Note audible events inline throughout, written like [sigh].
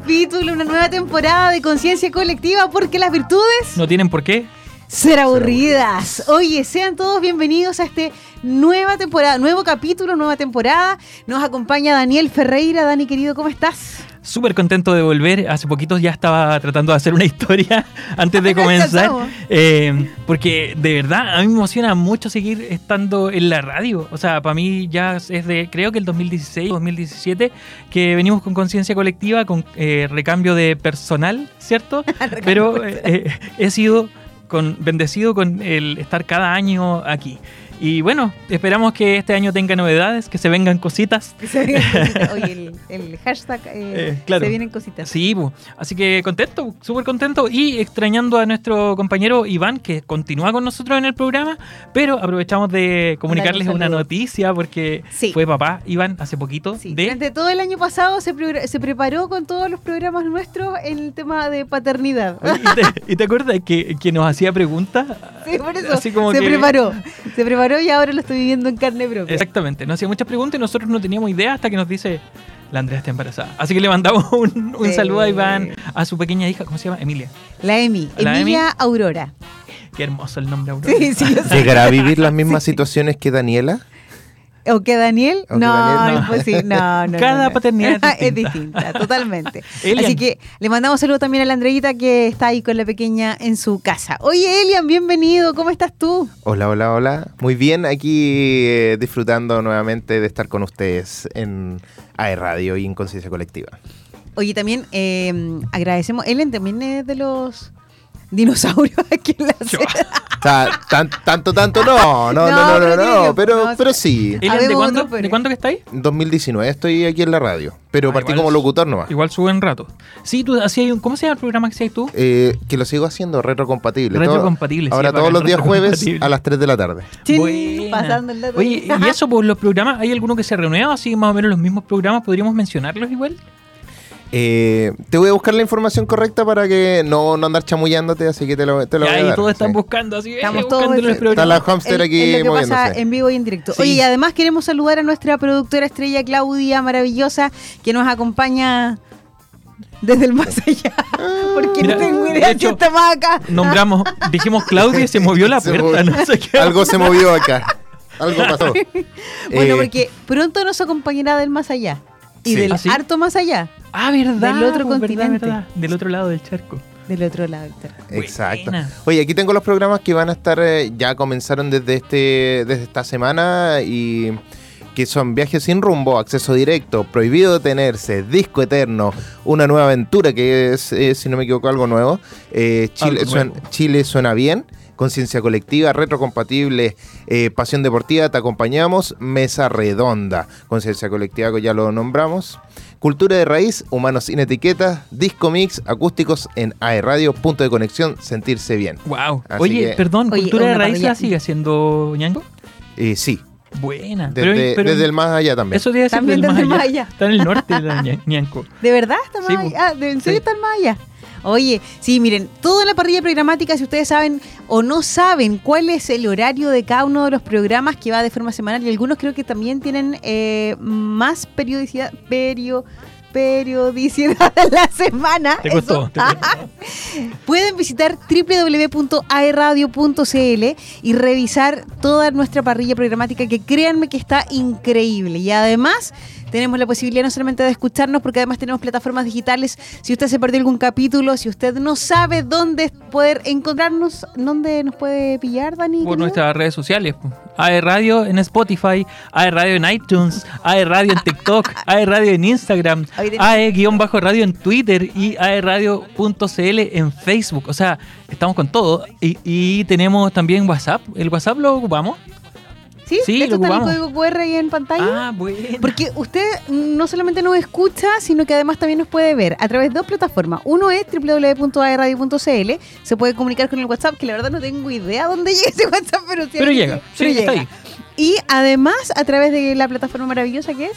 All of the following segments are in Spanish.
capítulo, una nueva temporada de Conciencia Colectiva, porque las virtudes No tienen por qué. Ser aburridas. Oye, sean todos bienvenidos a este nueva temporada, nuevo capítulo, nueva temporada. Nos acompaña Daniel Ferreira. Dani, querido, ¿cómo estás? Súper contento de volver. Hace poquito ya estaba tratando de hacer una [laughs] historia antes de [laughs] comenzar. Eh, porque de verdad a mí me emociona mucho seguir estando en la radio. O sea, para mí ya es de, creo que el 2016, 2017, que venimos con conciencia colectiva, con eh, recambio de personal, ¿cierto? [laughs] Pero eh, he sido con, bendecido con el estar cada año aquí. Y bueno, esperamos que este año tenga novedades, que se vengan cositas. Oye, el, el hashtag eh, Eh, claro. se vienen cositas. Sí, bu. así que contento, súper contento y extrañando a nuestro compañero Iván que continúa con nosotros en el programa, pero aprovechamos de comunicarles un una noticia porque Sí. fue papá Iván hace poquito Sí, de... durante todo el año pasado se, pre- se preparó con todos los programas nuestros en el tema de paternidad. ¿Y te, y te acuerdas que, que nos hacía preguntas? [laughs] Sí, por eso Así como se que- preparó. Se preparó y ahora lo estoy viviendo en carne propia. Exactamente, nos hacía muchas preguntas y nosotros no teníamos idea hasta que nos dice la Andrea está embarazada. Así que le mandamos [laughs] un, un Sí. saludo a Iván, a su pequeña hija, ¿cómo se llama? Emilia. La Emi, La Emilia Aurora. Qué hermoso el nombre, Aurora. Sí, sí. ¿Llegará a vivir las [laughs] mismas situaciones que Daniela? ¿O que Daniel? ¿O que no, Daniel? No. imposible. No, no, Cada no, no. paternidad es [laughs] es distinta. totalmente. [laughs] Elian. Así que le mandamos saludo también a la Andreita que está ahí con la pequeña en su casa. Oye, Elian, bienvenido. ¿Cómo estás tú? Hola, hola, hola. Muy bien, aquí eh, disfrutando nuevamente de estar con ustedes en AE Radio y en Conciencia Colectiva. Oye, también eh, agradecemos. Elian también es de los dinosaurios [laughs] aquí en la tan- tanto, tanto no, no, no, No, no, no, pero no, pero, no, pero sí. Elian, ¿de pero- ¿De cuándo que estáis? 2019 estoy aquí en la radio, pero Ah, partí igual como locutor nomás. Igual sube en rato. Sí, tú hacías un. ¿Cómo se llama el programa que hacías tú? Eh, que lo sigo haciendo retrocompatible. Todo- Retrocompatible, sí, Ahora todos los días jueves a las 3 de la tarde. Buena. pasando el dato. Oye, ¿y eso por los programas? ¿Hay alguno que se renueva? Así más o menos los mismos programas, ¿podríamos mencionarlos igual? Eh, te voy a buscar la información correcta para que no, no andar chamullándote, así que te lo, te lo Y voy a ahí dar, todos están sí. buscando así, eh, Estamos buscando todos- los Está la hamster aquí lo que pasa en vivo y en directo. Sí. Oye, y además queremos saludar a nuestra productora estrella Claudia, maravillosa, que nos acompaña desde el más allá. [laughs] Porque Mira, no tengo de idea hecho, está más acá. Nombramos, dijimos Claudia y se movió la [laughs] Se puerta, movió. no sé qué. Algo se movió acá. Algo pasó. [laughs] Bueno, Eh, porque pronto nos acompañará del más allá. Y Sí. del ¿Ah, sí? harto más allá. Ah, verdad. Del otro pues, verdad, continente. verdad. Del otro lado del charco. Del otro lado. Héctor. Exacto. Buena. Oye, aquí tengo los programas que van a estar, eh, ya comenzaron desde este desde esta semana y que son Viajes sin rumbo, Acceso directo, Prohibido detenerse, Disco eterno, Una nueva aventura, que es, eh, si no me equivoco, algo nuevo. Eh, Chile, Algo suena, nuevo. Chile suena bien. Conciencia colectiva, retrocompatible, eh, pasión deportiva, te acompañamos, mesa redonda, conciencia colectiva que ya lo nombramos, cultura de raíz, humanos sin etiquetas, disco mix, acústicos en AE Radio, punto de conexión, sentirse bien. Wow. Así Oye, que- perdón, Oye, ¿Cultura de Raíz la sigue haciendo Ñango? Eh, sí, Buena. desde, Pero- pero- desde el más allá también. Eso debe ser También desde más más allá. allá. Está en el norte de Ñanco. ¿De verdad está más Sí, allá? Ah, ¿de- ¿En serio Sí. están más allá? Oye, sí, miren, toda la parrilla programática, si ustedes saben o no saben cuál es el horario de cada uno de los programas que va de forma semanal, y algunos creo que también tienen eh, más periodicidad, perio, periodicidad en la semana. Te eso. costó. te costó. [laughs] Pueden visitar www.aeradio.cl y revisar toda nuestra parrilla programática que créanme que está increíble. Y además tenemos la posibilidad no solamente de escucharnos, porque además tenemos plataformas digitales. Si usted se perdió algún capítulo, si usted no sabe dónde poder encontrarnos, ¿dónde nos puede pillar, Dani? Por nuestras redes sociales. AE Radio en Spotify, AE Radio en iTunes, AE Radio en TikTok, [laughs] AE Radio en Instagram, AE-radio en Twitter y AERadio.cl en Facebook. O sea, estamos con todo. Y, y tenemos también WhatsApp. ¿El WhatsApp lo ocupamos? ¿Sí? Sí, ¿De hecho lo está el ocupamos. código QR ahí en pantalla? Ah, bueno. Porque usted no solamente nos escucha, sino que además también nos puede ver a través de dos plataformas. Uno es www.aeradio.cl, se puede comunicar con el WhatsApp, que la verdad no tengo idea dónde [laughs] llega ese WhatsApp, pero, sí Pero llega, pero sí, está llega. ahí. Y además a través de la plataforma maravillosa que es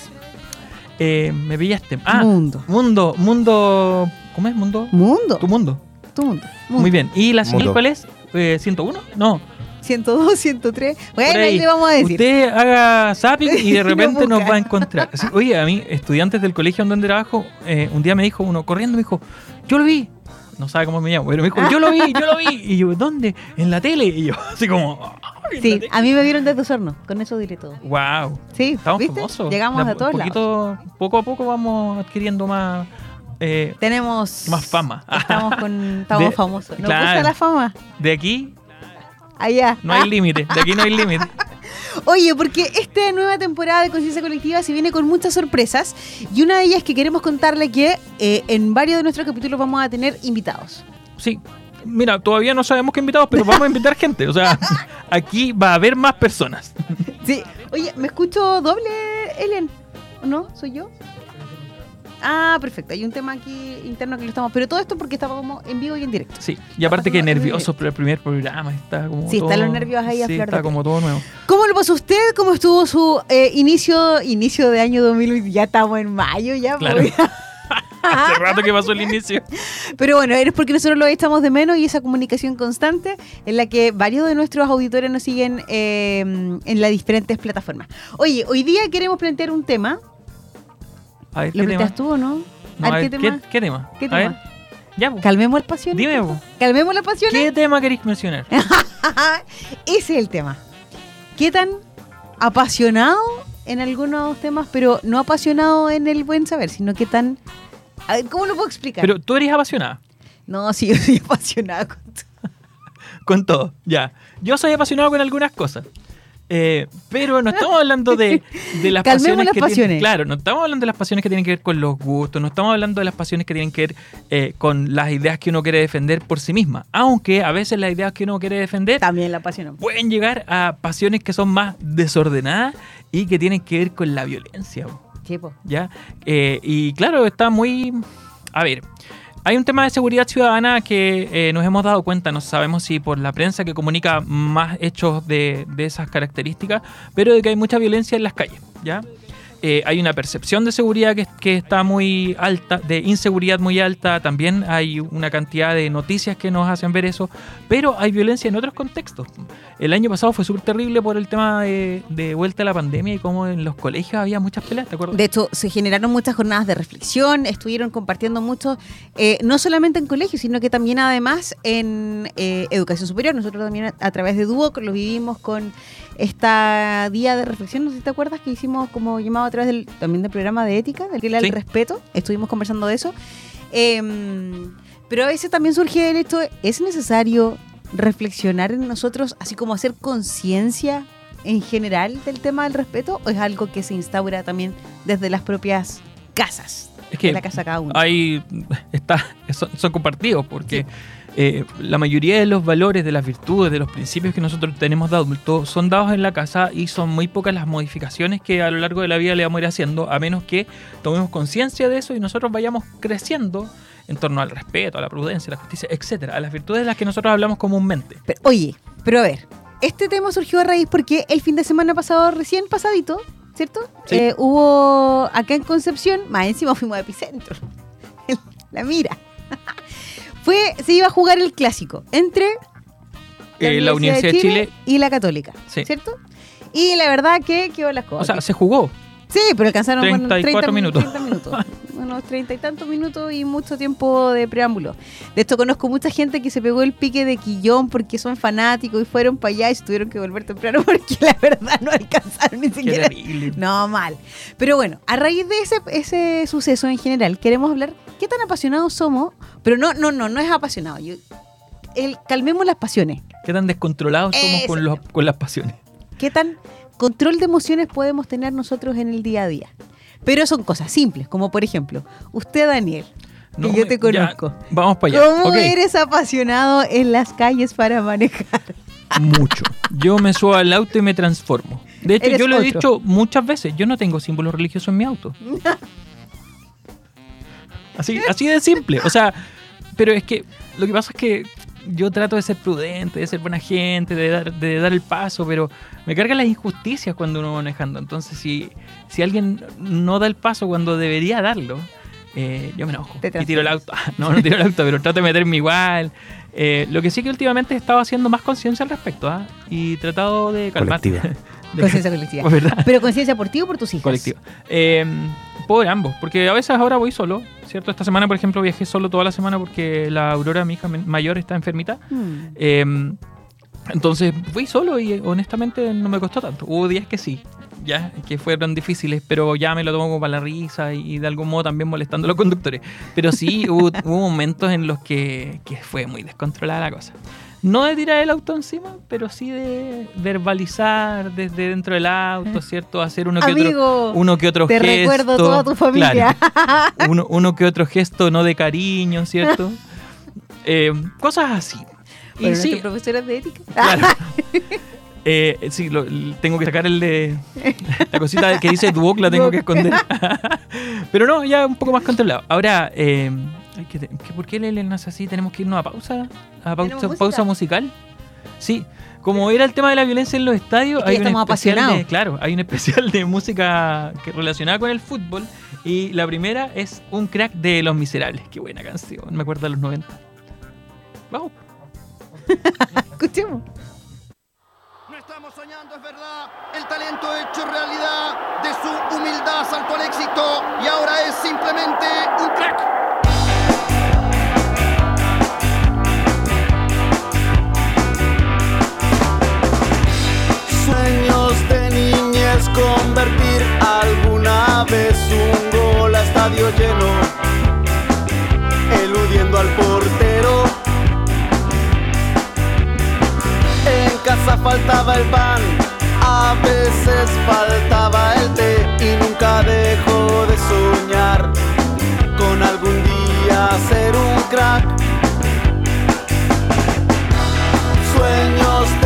Eh, me pillaste. Ah, Mundo. Mundo. Mundo. ¿Cómo es? Mundo. Mundo. Tu mundo. Tu mundo. Muy bien. ¿Y la señal cuál es? Eh, ¿101? No. 102, 103. Bueno, ahí le vamos a decir. Usted haga zapping y de [laughs] repente nos va a encontrar. Así, Oye, a mí, estudiantes del colegio donde trabajo, eh, un día me dijo uno, corriendo, me dijo, yo lo vi. No sabe cómo me llamo, pero me dijo, yo lo vi, yo lo vi. [laughs] Y yo, ¿dónde? En la tele. Y yo, así como, "Ay, en Sí, la tele". a mí me vieron desde Osorno, con eso diré todo. Wow. Sí, Estamos ¿viste? famosos. Llegamos La- a todos lados. Poco a poco vamos adquiriendo más, eh, Tenemos... más fama. Estamos, con, [laughs] estamos De- famosos. Nos claro. gusta la fama. De aquí Allá. no hay límite. De aquí no hay límite. [laughs] Oye, porque esta nueva temporada de Conciencia Colectiva se viene con muchas sorpresas y una de ellas que queremos contarle que eh, en varios de nuestros capítulos vamos a tener invitados. Sí. Mira, todavía no sabemos qué invitados, pero vamos a invitar gente. O sea, [laughs] aquí va a haber más personas. Sí. Oye, ¿me escucho doble, Ellen? ¿O no? ¿Soy yo? Ah, perfecto. Hay un tema aquí interno que lo estamos... Pero todo esto porque estábamos en vivo y en directo. Sí. Y aparte que muy nervioso por el primer programa. Está como Sí, todo, están los nervios ahí a sí, flor está como todo nuevo. ¿Cómo lo pasó usted? ¿Cómo estuvo su eh, inicio inicio de año 2020? Ya estamos en mayo, ya. Claro. pues. [laughs] Hace rato que pasó el inicio. [laughs] Pero bueno, es porque nosotros lo echamos de menos y esa comunicación constante en la que varios de nuestros auditores nos siguen eh, en las diferentes plataformas. Oye, hoy día queremos plantear un tema. A ver, ¿Lo planteas tú o no? No, A ver, ¿qué tema? ¿qué, qué tema? ¿Qué A tema? ver, ya, po. Calmemos las pasiones. Dime, po. Calmemos las pasiones. ¿Qué tema queréis mencionar? [laughs] Ese es el tema. ¿Qué tan apasionado en algunos temas, pero no apasionado en el buen saber, sino que tan... A ver, ¿Cómo lo puedo explicar? Pero tú eres apasionada no, sí, yo soy apasionada con todo. [laughs] con todo, ya. Yo soy apasionado con algunas cosas. Eh, pero no estamos hablando de, de las [laughs] pasiones las que pasiones. tienen. Claro, no estamos hablando de las pasiones que tienen que ver con los gustos, no estamos hablando de las pasiones que tienen que ver eh, con las ideas que uno quiere defender por sí misma. Aunque a veces las ideas que uno quiere defender También la apasionamos. pueden llegar a pasiones que son más desordenadas y que tienen que ver con la violencia. ¿ya? Eh, y claro, está muy... A ver, hay un tema de seguridad ciudadana que eh, nos hemos dado cuenta, no sabemos si por la prensa que comunica más hechos de, de esas características, pero de que hay mucha violencia en las calles, ¿ya? Eh, hay una percepción de seguridad que, está muy alta, de inseguridad muy alta, también hay una cantidad de noticias que nos hacen ver eso, pero hay violencia en otros contextos. El año pasado fue súper terrible por el tema de, de vuelta a la pandemia y cómo en los colegios había muchas peleas, ¿te acuerdas? De hecho, se generaron muchas jornadas de reflexión, estuvieron compartiendo mucho, eh, no solamente en colegios, sino que también además en eh, educación superior. Nosotros también a, a través de Duoc lo vivimos con esta día de reflexión, no sé si te acuerdas, que hicimos como llamado a través del, también del programa de ética, del que era Sí. respeto, estuvimos conversando de eso. Em, pero a veces también surge el hecho, ¿es necesario reflexionar en nosotros, así como hacer conciencia en general del tema del respeto, o es algo que se instaura también desde las propias casas? Es que de la casa de cada uno. hay está son, son compartidos porque eh, la mayoría de los valores de las virtudes de los principios que nosotros tenemos de adultos son dados en la casa y son muy pocas las modificaciones que a lo largo de la vida le vamos a ir haciendo a menos que tomemos conciencia de eso y nosotros vayamos creciendo en torno al respeto, a la prudencia, a la justicia, etcétera, a las virtudes de las que nosotros hablamos comúnmente. Pero, oye, pero a ver, este tema surgió a raíz porque el fin de semana pasado, recién pasadito, ¿cierto? Sí. Eh, hubo acá en Concepción, más encima fuimos a Epicentro, [laughs] la mira. Fue, se iba a jugar el clásico entre Eh, la Universidad de Chile, y la Católica, Sí. ¿cierto? Y la verdad que quedó las o cosas. sea, se jugó. Sí, pero alcanzaron bueno, 34 mi- minutos. 30 minutos. Unos treinta y tantos minutos y mucho tiempo de preámbulo. De esto conozco mucha gente que se pegó el pique de Quillón porque son fanáticos y fueron para allá y se tuvieron que volver temprano [laughs] porque la verdad no alcanzaron ni siquiera. No, mal. Pero bueno, a raíz de ese, ese suceso en general, queremos hablar qué tan apasionados somos, pero no, no, no, no es apasionado. Yo- el, calmemos las pasiones. Qué tan descontrolados somos con, los, con las pasiones. qué tan control de emociones podemos tener nosotros en el día a día. Pero son cosas simples, como por ejemplo, usted Daniel, que No, yo te ya, conozco. vamos para allá. ¿Cómo eres apasionado en las calles para manejar? Mucho. Yo me subo al auto y me transformo. De hecho, yo lo he dicho muchas veces. Yo no tengo símbolos religiosos en mi auto. [laughs] Así, así de simple. O sea, pero es que lo que pasa es que yo trato de ser prudente, de ser buena gente, de dar, de dar el paso, pero me cargan las injusticias cuando uno va manejando. Entonces, si, si alguien no da el paso cuando debería darlo, eh, yo me enojo. Te Y tiro el auto. [laughs] No, no tiro el auto, pero trato de meterme igual. Eh, lo que sí que últimamente he estado haciendo más conciencia al respecto ¿ah? y tratado de calmar. Colectiva. [laughs] De- Conciencia colectiva. [laughs] ¿Verdad? Pero conciencia por ti o por tus hijos. Colectiva. Por ambos, porque a veces ahora voy solo, ¿cierto? Esta semana, por ejemplo, viajé solo toda la semana porque la Aurora, mi hija mayor, está enfermita. Mm. Eh, entonces fui solo y honestamente no me costó tanto. Hubo días que sí, ya, que fueron difíciles, pero ya me lo tomo como para la risa y, de algún modo también molestando a los conductores. Pero sí [laughs] hubo, hubo momentos en los que, que fue muy descontrolada la cosa. No de tirar el auto encima, pero sí de verbalizar desde dentro del auto, ¿cierto? Hacer uno que otro, uno que otro te gesto. recuerdo toda tu familia. Claro. [laughs] uno, uno que otro gesto no de cariño, ¿cierto? [laughs] Eh, cosas así. Y sí, nuestra profesora de ética. Claro. [laughs] Eh, sí, lo- tengo que sacar el de. La cosita que dice Duoc la tengo que esconder. Pero no, ya un poco más controlado. Ahora, eh, ay, ¿qué te- qué- ¿por qué Lele nace así? ¿Tenemos que irnos a pausa? ¿A pausa, pausa musical? Sí. Como era el tema de la violencia en los estadios, Es que hay un estamos especial de, apasionados. claro, hay un especial de música que relacionada con el fútbol y la primera es Un crack de Los Miserables. Qué buena canción, me acuerdo de los 90. Vamos. [laughs] Escuchemos. No estamos soñando, es verdad. El talento hecho realidad. De su humildad saltó al éxito y ahora es simplemente un crack. Convertir alguna vez un gol a estadio lleno, eludiendo al portero. En casa faltaba el pan, a veces faltaba el té y nunca dejó de soñar con algún día ser un crack. Sueños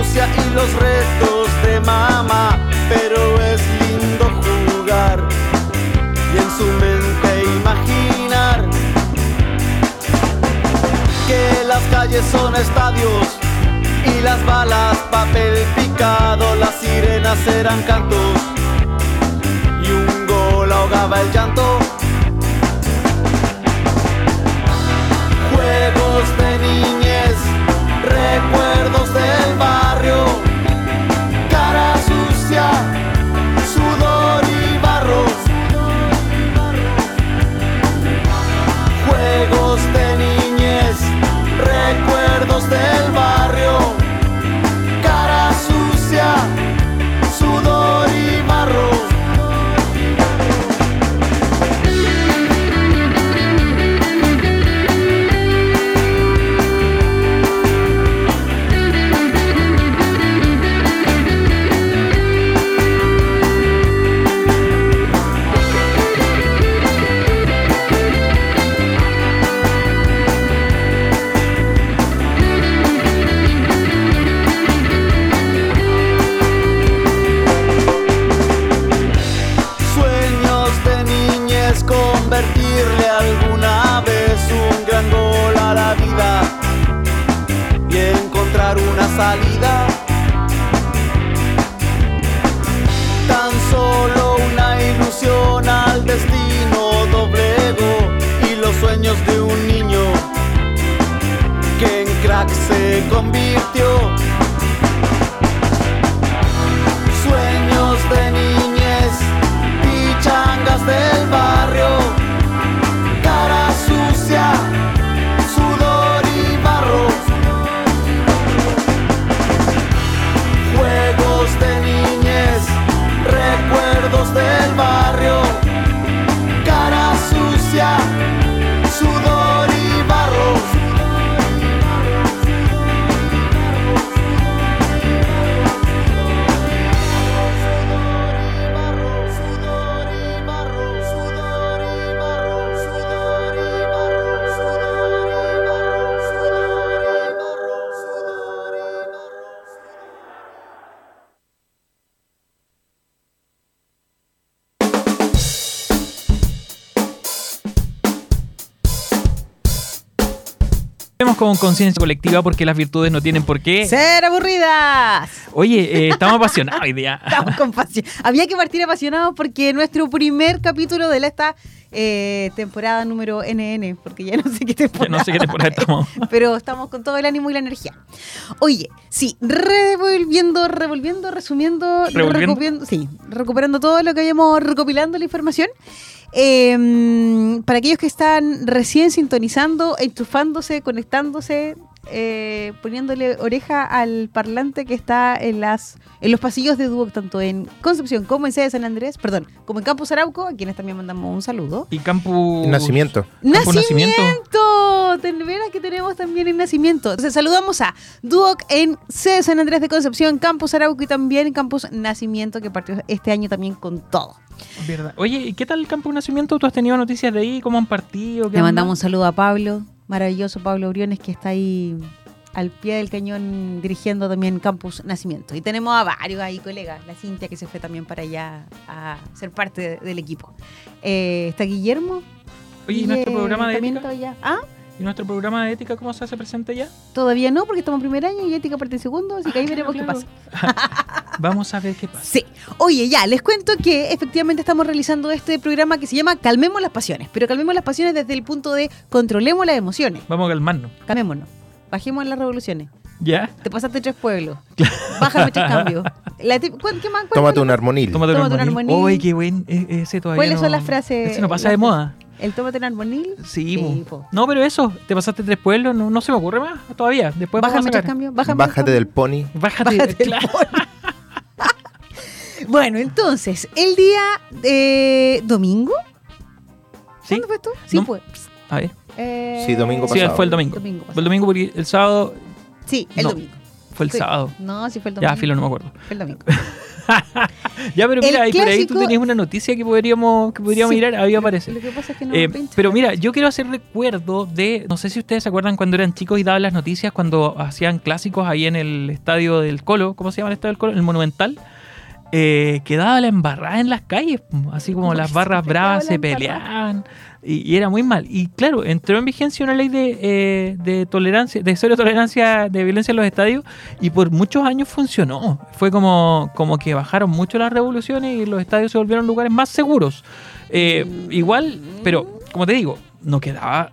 y los retos de mamá, pero es lindo jugar y en su mente imaginar que las calles son estadios y las balas papel picado, las sirenas eran cantos y un gol ahogaba el llanto. Juegos de niñez, recuerdos del cara sucia, sudor y barro. Juegos de niñez, recuerdos del barrio, con conciencia colectiva porque las virtudes no tienen por qué. ¡Ser aburridas! Oye, eh, [laughs] estamos apasionados hoy día. Estamos con pasión. Había que partir apasionados porque nuestro primer capítulo de la esta eh, temporada número NN, porque ya no sé qué Ya temporada. no sé qué temporada estamos. [laughs] Pero estamos con todo el ánimo y la energía. Oye, sí, revolviendo, revolviendo, resumiendo, recupiendo- sí, recuperando todo lo que habíamos recopilando la información. Eh, para aquellos que están recién sintonizando, enchufándose, conectándose, eh, poniéndole oreja al parlante que está en las en los pasillos de Duoc, tanto en Concepción como en sede de San Andrés, perdón, como en Campus Arauco, a quienes también mandamos un saludo. Y Campus. Nacimiento. Campus Nacimiento. ¡Nacimiento! De veras que tenemos también en Nacimiento. Entonces saludamos a Duoc en sede de San Andrés de Concepción, Campus Arauco y también en Campus Nacimiento, que partió este año también con todo. Verdad. Oye, ¿y qué tal el Campus Nacimiento? ¿Tú has tenido noticias de ahí? ¿Cómo han partido? ¿Qué Le onda? mandamos un saludo a Pablo, maravilloso Pablo Briones, que está ahí al pie del cañón dirigiendo también Campus Nacimiento. Y tenemos a varios ahí colegas, la Cintia que se fue también para allá a ser parte de- del equipo. Eh, está Guillermo. Oye, ¿y nuestro programa de ética? allá. ¿Ah? ¿Y nuestro programa de ética cómo se hace presente ya? Todavía no, porque estamos en primer año y ética parte en segundo, así que ahí veremos qué Claro. pasa. [laughs] Vamos a ver qué pasa. Sí. Oye, ya, les cuento que efectivamente estamos realizando este programa que se llama Calmemos las Pasiones, pero calmemos las pasiones desde el punto de controlemos las emociones. Vamos a calmarnos. Calmémonos. Bajemos las revoluciones. ¿Ya? Te pasaste tres pueblos. Bájame tres cambios. [laughs] La tip- ¿cuál- ¿Qué más? ¿Cuál Tómate un armonil. Tómate un Tómate un armonil. qué buen. e- Ese todavía ¿Cuáles no- son las frases? Ese no pasa de moda. ¿El tómate un armonil? Sí, Sí, po. po. No, pero eso, te pasaste tres pueblos, no, no se me ocurre más todavía. Después vamos a Bájame tres sacar. cambios. Bájame Bájate del pony. Bájate, Bájate del claro. [laughs] Bueno, entonces, el día eh, domingo. ¿Sí? ¿Cuándo fue esto? Sí, No. fue. A ver. Eh, Sí, domingo Sí, pasado. fue el domingo. Domingo Fue el domingo porque el sábado Sí, el No. domingo. fue el Sí. sábado. No, sí fue el domingo. Ya, filo, no me acuerdo. Fue el domingo. [laughs] [laughs] Ya, pero mira, ahí por ahí tú clásico- tenías una noticia que podríamos, que podríamos Sí. mirar, ahí aparece. Lo que pasa es que no Eh, pero mira, yo quiero hacer recuerdo de, no sé si ustedes se acuerdan cuando eran chicos y daban las noticias cuando hacían clásicos ahí en el estadio del Colo, ¿cómo se llama el estadio del Colo? El Monumental. Eh, quedaba la embarrada en las calles, así como las barras bravas se embarrada. Y, y era muy mal. Y claro, entró en vigencia una ley de, eh, de tolerancia, de cero tolerancia de violencia en los estadios y por muchos años funcionó. Fue como, como que bajaron mucho las revoluciones y los estadios se volvieron lugares más seguros. Eh, igual, pero como te digo, no quedaba,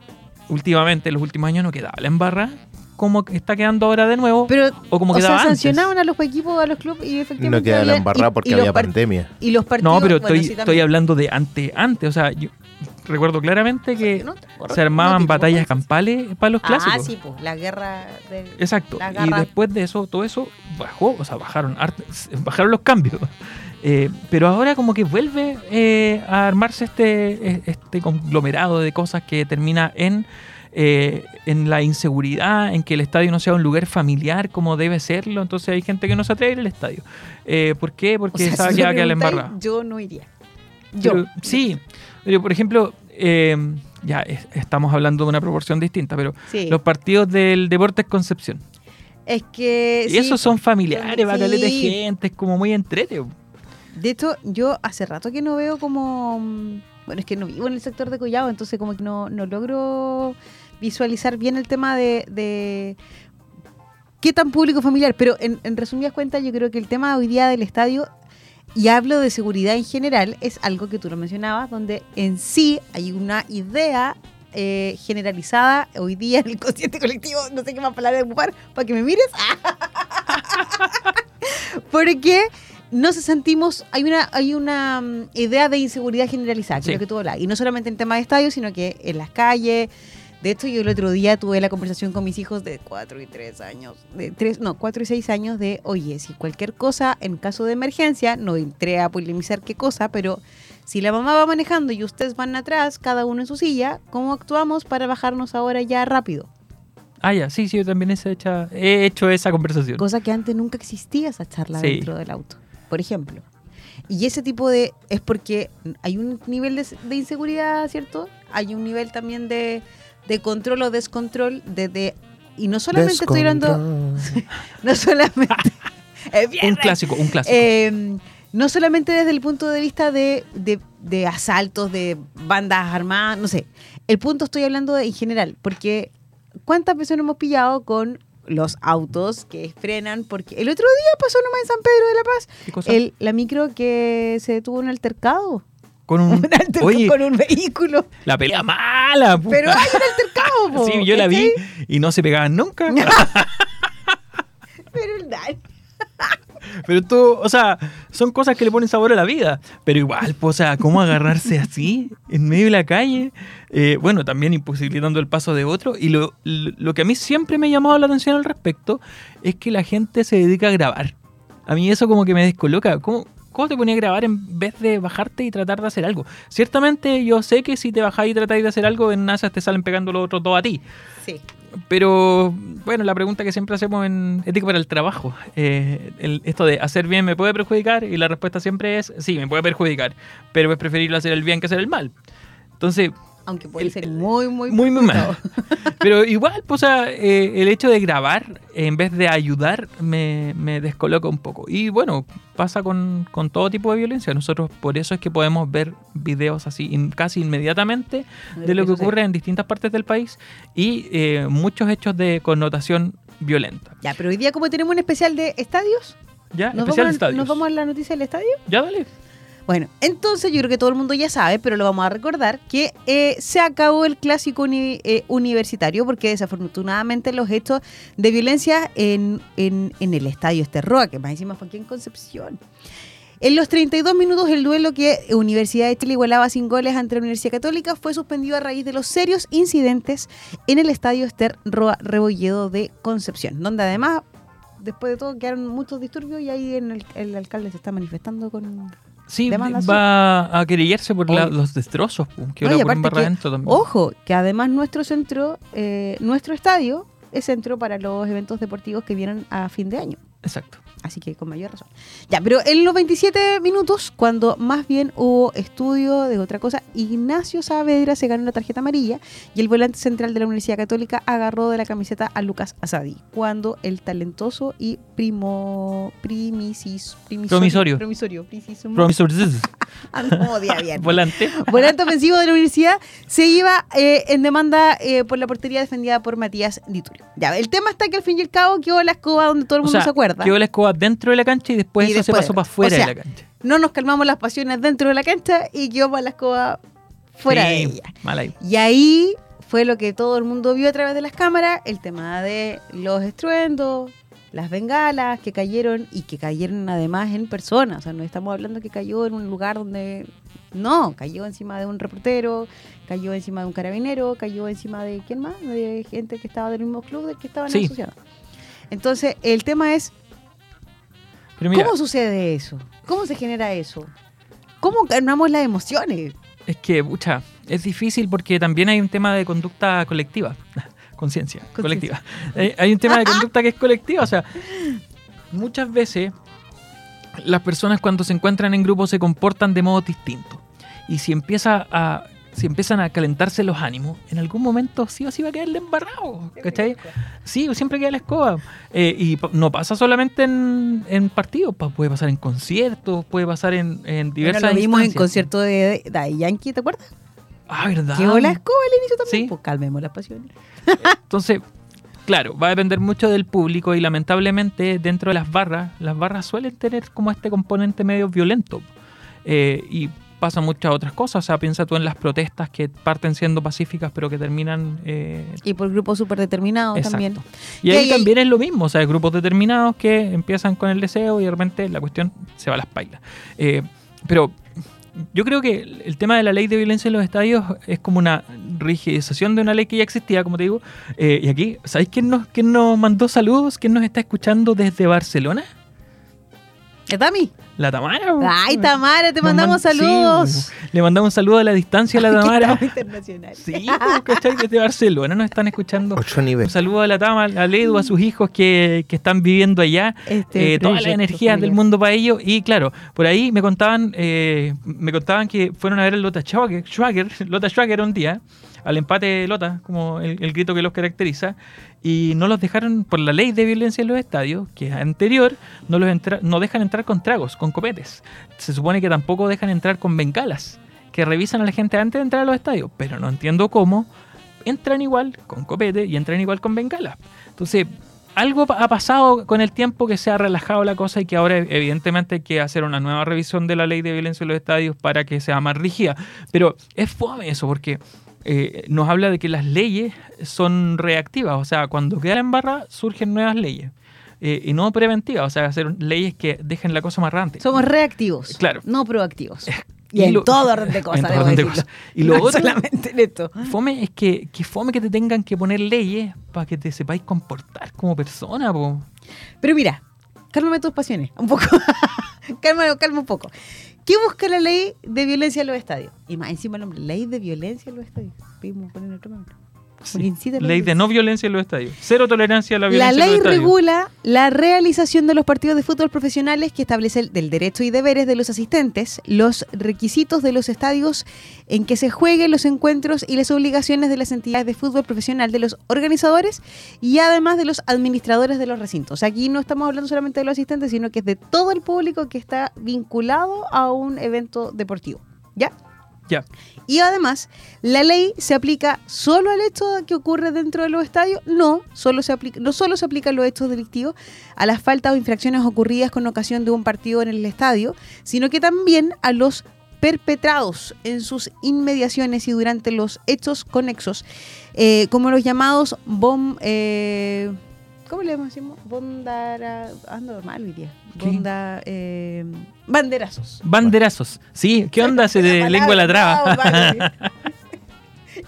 últimamente, en los últimos años no quedaba la embarra como está quedando ahora de nuevo. Pero, o como o sea, quedaba antes. sancionaban a los equipos, a los clubes y efectivamente. No queda la había- embarrada y- porque y había pandemia. Y los partidos. No, pero bueno, estoy, sí, estoy hablando de ante, antes. O sea, yo recuerdo claramente que No, se armaban no batallas campales para los clásicos. Ah, sí, pues, la guerra de. Exacto. Y después de eso, todo eso bajó, o sea, bajaron, [laughs] bajaron los cambios. [laughs] Eh, pero ahora como que vuelve eh, a armarse este, este conglomerado de cosas que termina en, eh, en la inseguridad, en que el estadio no sea un lugar familiar como debe serlo. Entonces hay gente que no se atreve a ir al estadio. Eh, ¿Por qué? O Porque sea, sabe si que va a quedar embarrada. Yo no iría. Yo. Pero, sí, pero por ejemplo, eh, ya es- estamos hablando de una proporción distinta, pero Sí. los partidos del Deportes Concepción. Es que. Y sí, esos son familiares, Sí. de gente, es como muy entrete. De hecho, yo hace rato que no veo como. mm, Bueno, es que no vivo en el sector de Collado, entonces como que no, no logro visualizar bien el tema de, de qué tan público familiar. Pero en, en resumidas cuentas, yo creo que el tema hoy día del estadio, y hablo de seguridad en general, es algo que tú lo mencionabas, donde en sí hay una idea eh, generalizada hoy día en el consciente colectivo, no sé qué más palabra ocupar, para que me mires. [laughs] Porque no se sentimos, hay una, hay una mm, idea de inseguridad generalizada, que Sí. es lo que tú hablas. Y no solamente en tema de estadios, sino que en las calles. De hecho, yo el otro día tuve la conversación con mis hijos de 4 y 3 años, de tres, no, 4 y 6 años de, oye, si cualquier cosa, en caso de emergencia, no entré a polemizar qué cosa, pero si la mamá va manejando y ustedes van atrás, cada uno en su silla, ¿cómo actuamos para bajarnos ahora ya rápido? Ah, ya, sí, sí, yo también he, hecho- he hecho esa conversación. Cosa que antes nunca existía esa charla Sí. dentro del auto, por ejemplo. Y ese tipo de... es porque hay un nivel de, de inseguridad, ¿cierto? Hay un nivel también de, de control o descontrol, de, de- y no solamente estoy hablando... [laughs] No solamente... [laughs] Es Un clásico, un clásico. Eh, no solamente desde el punto de vista de, de- de asaltos, de bandas armadas, no sé. El punto estoy hablando de, en general, porque ¿cuántas nos hemos pillado con los autos que frenan? Porque el otro día pasó nomás en San Pedro de la Paz ¿Qué cosa? el, la micro que se detuvo un altercado. Con un, [laughs] Un altercado oye, con un vehículo. la pelea mala. puta. Pero hay un altercado, [laughs] po, Sí, yo la vi y no se pegaban nunca. [laughs] Pero. Pero tú, o sea, son cosas que le ponen sabor a la vida. Pero igual, pues, o sea, ¿cómo agarrarse así en medio de la calle? Eh, bueno, también imposibilitando el paso de otro. Y lo lo que a mí siempre me ha llamado la atención al respecto es que la gente se dedica a grabar. A mí eso como que me descoloca. ¿Cómo, cómo te ponía a grabar en vez de bajarte y tratar de hacer algo? Ciertamente yo sé que si te bajáis y tratáis de hacer algo, en NASA te salen pegando los otros dos a ti. Sí. Pero bueno, la pregunta que siempre hacemos en Ética para el Trabajo, eh, el- esto de hacer bien me puede perjudicar y la respuesta siempre es sí, me puede perjudicar, pero es preferible hacer el bien que hacer el mal. Entonces, Aunque puede El- ser muy, muy, muy, muy mal. [laughs] Pero igual, pues, o sea, eh, el hecho de grabar en vez de ayudar me, me descoloca un poco. Y bueno, pasa con, con todo tipo de violencia. Nosotros por eso es que podemos ver videos así in- casi inmediatamente de lo que ocurre en distintas partes del país y eh, muchos hechos de connotación violenta. Ya, pero hoy día como tenemos un especial de estadios, ¿Ya? ¿nos, Especial vamos, a- estadios. ¿nos vamos a la noticia del estadio? Ya, dale. Bueno, entonces yo creo que todo el mundo ya sabe, pero lo vamos a recordar, que eh, se acabó el clásico eh, universitario porque desafortunadamente los hechos de violencia en, en, el estadio Esterroa, que más encima fue aquí en Concepción. En los 32 minutos el duelo que Universidad de Chile igualaba sin goles ante la Universidad Católica fue suspendido a raíz de los serios incidentes en el estadio Ester Roa Rebolledo de Concepción, donde además, después de todo, quedaron muchos disturbios y ahí en el alcalde se está manifestando con... Sí, Demanda va a querellarse por la- los destrozos pu, que No, ahora que-. Ojo, que además nuestro centro, eh, nuestro estadio es centro para los eventos deportivos que vienen a fin de año. Exacto. Así que con mayor razón. Ya, pero en los 27 minutos, cuando más bien hubo estudio de otra cosa, Ignacio Saavedra se ganó una tarjeta amarilla y el volante central de la Universidad Católica agarró de la camiseta a Lucas Asadi, cuando el talentoso y primo primisis, Promisorio. promisorio, preciso- Profesor [laughs] Ah, no, día bien. [laughs] Volante. Volante ofensivo de la universidad se iba eh, en demanda eh, por la portería defendida por Matías Diturio. Ya, el tema está que al fin y al cabo quedó la escoba donde todo el O mundo sea, se acuerda. quedó la escoba dentro de la cancha y después Y eso después, se pasó para o afuera sea, de la cancha. No nos calmamos las pasiones dentro de la cancha y quedó para la escoba fuera Sí, de ella. Mal ahí. Y ahí fue lo que todo el mundo vio a través de las cámaras, el tema de los estruendos, las bengalas que cayeron y que cayeron además en persona. O sea, no estamos hablando que cayó en un lugar donde... No, cayó encima de un reportero, cayó encima de un carabinero, cayó encima de... ¿Quién más? De gente que estaba del mismo club del que estaban Sí. asociados. Entonces, el tema es, Pero mira, ¿cómo sucede eso? ¿Cómo se genera eso? ¿Cómo calmamos las emociones? es que, pucha, es difícil porque también hay un tema de conducta colectiva. [laughs] Conciencia, colectiva. Hay un tema de conducta que es colectiva. O sea, muchas veces las personas cuando se encuentran en grupo se comportan de modo distinto. Y si empieza a. Si empiezan a calentarse los ánimos, en algún momento sí o sí va a quedarle embarrado, ¿cachai? Sí, siempre queda la escoba. Eh, y no pasa solamente en, en partidos, pa- puede pasar en conciertos, puede pasar en, en diversas Bueno, lo vimos en concierto de Daddy Yankee, ¿te acuerdas? Ah, ¿verdad? Quedó la escoba al inicio también. Sí. Pues calmemos las pasiones. Entonces, claro, va a depender mucho del público y lamentablemente dentro de las barras, las barras suelen tener como este componente medio violento. Eh, y pasa muchas otras cosas. O sea, piensa tú en las protestas que parten siendo pacíficas pero que terminan... eh, Y por grupos súper determinados Exacto. también. Y Y ahí ahí- también es lo mismo, o sea, hay grupos determinados que empiezan con el deseo y de repente la cuestión se va a las pailas. Eh, pero yo creo que el tema de la ley de violencia en los estadios es como una rigidización de una ley que ya existía, como te digo. Eh, y aquí, ¿sabéis quién nos, quién nos mandó saludos? ¿Quién nos está escuchando desde Barcelona? ¿Es Tami? La Tamara. Ay, Tamara, te mandamos man- sí, saludos. po. le mandamos un saludo a la distancia a la [laughs] Tamara. internacional. Sí, ¿cachai? Desde Barcelona nos están escuchando. Ocho Un niveles. saludo a la Tama, al Edu, a sus hijos que, que están viviendo allá. Este eh, todas las energías del mundo para ellos. Y claro, por ahí me contaban, eh, me contaban que fueron a ver el Lota Schwager, Schwager, [laughs] Lota Schwager un día, al empate de Lota, como el, grito que los caracteriza, y no los dejaron, por la ley de violencia en los estadios, que es anterior, no los entra- no dejan entrar con tragos, con copetes. Se supone que tampoco dejan entrar con bengalas, que revisan a la gente antes de entrar a los estadios, pero no entiendo cómo entran igual con copete y entran igual con bengala. Entonces, algo ha pasado con el tiempo que se ha relajado la cosa y que ahora evidentemente hay que hacer una nueva revisión de la ley de violencia en los estadios para que sea más rígida. Pero es fome eso porque eh, nos habla de que las leyes son reactivas, o sea, cuando queda en barra surgen nuevas leyes. eh, y no preventivas, o sea, hacer leyes que dejen la cosa más rante. Somos reactivos, Claro. no proactivos. [laughs] Y Y, en lo- todo orden de cosas, [laughs] debo decirlo. Y lo No otro- solamente en esto. Fome es que, que fome que te tengan que poner leyes para que te sepáis comportar como persona, po. Pero mira, cálmame tus pasiones, un poco. [laughs] calma, calma un poco. ¿Qué busca la ley de violencia en los estadios? Y más encima el nombre, ley de violencia en los estadios. Pedimos poner otro nombre. La Ley de no violencia en los estadios. Cero tolerancia a la La violencia en ley los regula la realización de los partidos de fútbol profesionales que establece el del derecho y deberes de los asistentes, los requisitos de los estadios en que se jueguen los encuentros y las obligaciones de las entidades de fútbol profesional de los organizadores y además de los administradores de los recintos. Aquí no estamos hablando solamente de los asistentes, sino que es de todo el público que está vinculado a un evento deportivo. ¿Ya? Ya. Y además, la ley se aplica solo al hecho que ocurre dentro de los estadios. No, solo se aplica, no solo se aplican los hechos delictivos a las faltas o infracciones ocurridas con ocasión de un partido en el estadio, sino que también a los perpetrados en sus inmediaciones y durante los hechos conexos, eh, como los llamados bom, eh, ¿cómo le decimos? Bondara, ando mal hoy día. Bonda, eh, banderazos. Banderazos. Sí, ¿qué onda? Se de lengua la traba. Vale.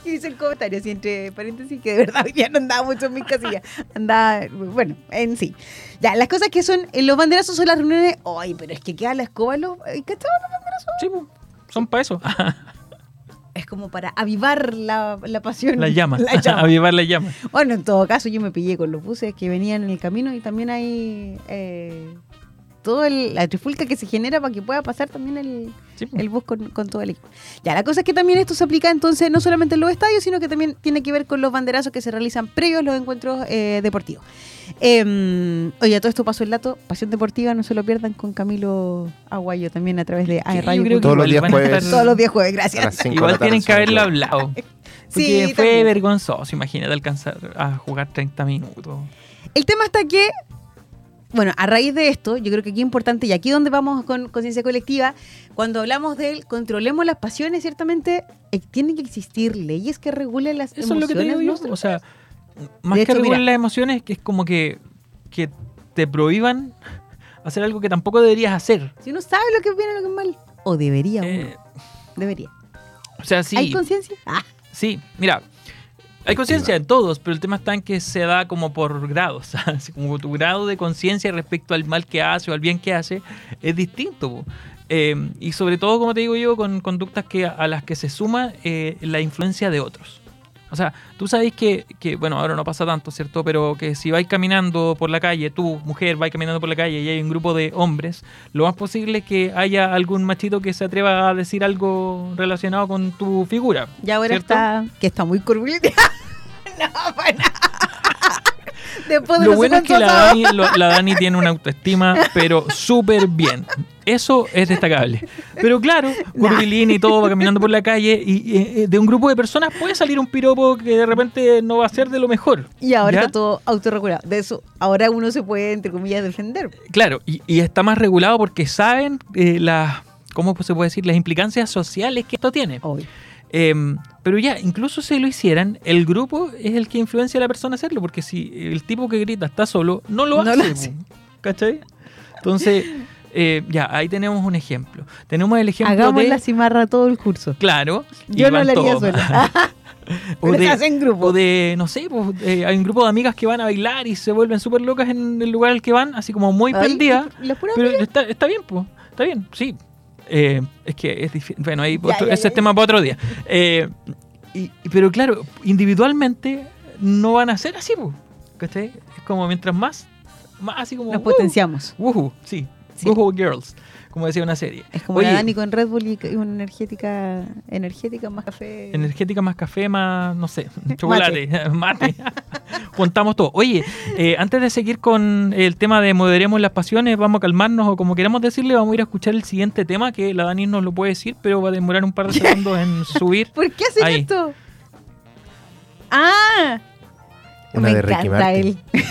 Hice el comentario así entre paréntesis que de verdad hoy día no andaba mucho en mis casillas. Andaba, bueno, en sí. Ya, las cosas que son, en los banderazos son las reuniones. Ay, pero es que queda la escoba, los, ¿cachai? los banderazos? Sí, son para eso. Es como para avivar la, la pasión. La llama. [laughs] La [laughs] llama. Avivar la llama. Bueno, en todo caso, yo me pillé con los buses que venían en el camino y también hay eh, toda la trifulca que se genera para que pueda pasar también el, Sí, el bus con, con todo el equipo. Ya, la cosa es que también esto se aplica entonces no solamente en los estadios, sino que también tiene que ver con los banderazos que se realizan previos a los encuentros eh, deportivos. Eh, oye, todo esto pasó el dato, Pasión Deportiva, no se lo pierdan con Camilo Aguayo también a través de Sí, Radio. Todos los días jueves. estar- Todos los días jueves, gracias. Igual tienen en que haberlo hablado. [laughs] Porque Sí, fue también. vergonzoso, imagínate alcanzar a jugar 30 minutos. El tema está que, bueno, a raíz de esto, yo creo que aquí es importante, y aquí donde vamos con conciencia colectiva, cuando hablamos del controlemos las pasiones, ciertamente eh, tienen que existir leyes que regulen las Eso es emociones lo que te digo yo. O sea, más De que hecho, mira. las emociones, que es como que, que te prohíban hacer algo que tampoco deberías hacer. si uno sabe lo que es bien y lo que es mal, o debería uno, Eh, debería. o sea, sí. ¿Hay conciencia? Ah, Sí, mira, hay conciencia en todos, pero el tema está en que se da como por grados. [laughs] Como tu grado de conciencia respecto al mal que hace o al bien que hace es distinto. Eh, y sobre todo, como te digo yo, con conductas que a las que se suma eh, la influencia de otros. O sea, tú sabes que, que, bueno, ahora no pasa tanto, ¿cierto? Pero que si vais caminando por la calle, tú, mujer, vais caminando por la calle y hay un grupo de hombres, lo más posible es que haya algún machito que se atreva a decir algo relacionado con tu figura. ya ahora ¿cierto? está, que está muy curvilínea. [laughs] no, para nada. Después de Lo bueno es que la. Dani, lo- la Dani tiene una autoestima, pero súper bien. Eso es destacable. Pero claro, curvilínea y todo, va caminando por la calle y, y, eh, de un grupo de personas puede salir un piropo que de repente no va a ser de lo mejor. Y ahora ¿Ya? está todo autorregulado. De eso, ahora uno se puede, entre comillas, defender. Claro, y, y está más regulado porque saben eh, las, ¿cómo se puede decir? Las implicancias sociales que esto tiene. Hoy. Em, pero ya, incluso si lo hicieran, el grupo es el que influencia a la persona a hacerlo, porque si el tipo que grita está solo, no lo No hace. lo hace. ¿Cachai? Entonces, eh, ya, ahí tenemos un ejemplo. Tenemos el ejemplo Hagamos de... la cimarra todo el curso. Claro. Yo no lo haría sola. [laughs] [laughs] o, Pero de, grupo. o de, no sé, pues, eh, hay un grupo de amigas que van a bailar y se vuelven súper locas en el lugar al que van, así como muy Ay, puras Pero está, está bien, pues. Está bien, sí. Eh, es que es difícil. Bueno, ahí Ya, otro- ya, ese ya, tema para otro día. Eh, y- pero claro, individualmente no van a ser así. ¿Cachai? Es como mientras más, más así como. Nos "Uh, potenciamos. Woohoo, sí. Sí. Woohoo Girls, como decía una serie. Es como Oye, la Dani con Red Bull y y una energética, energética más café. Energética más café, más, no sé, [laughs] chocolate, [laughs] mate. Juntamos todo. Oye, eh, antes de seguir con el tema de moderemos las pasiones, vamos a calmarnos o como queramos decirle, vamos a ir a escuchar el siguiente tema que la Dani nos lo puede decir, pero va a demorar un par de [laughs] segundos en subir. ¿Por qué hacen Ahí. esto? Ah, Una me de Ricky encanta Martin. él.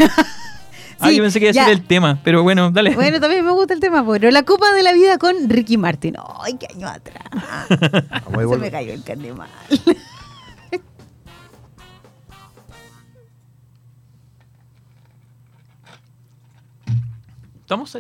Ah, yo pensé que iba a ser el tema, pero bueno, dale. Bueno, también me gusta el tema, pero la Copa de la Vida con Ricky Martin. ¡Ay, qué año atrás! [laughs] Se me cayó el carnaval. Estamos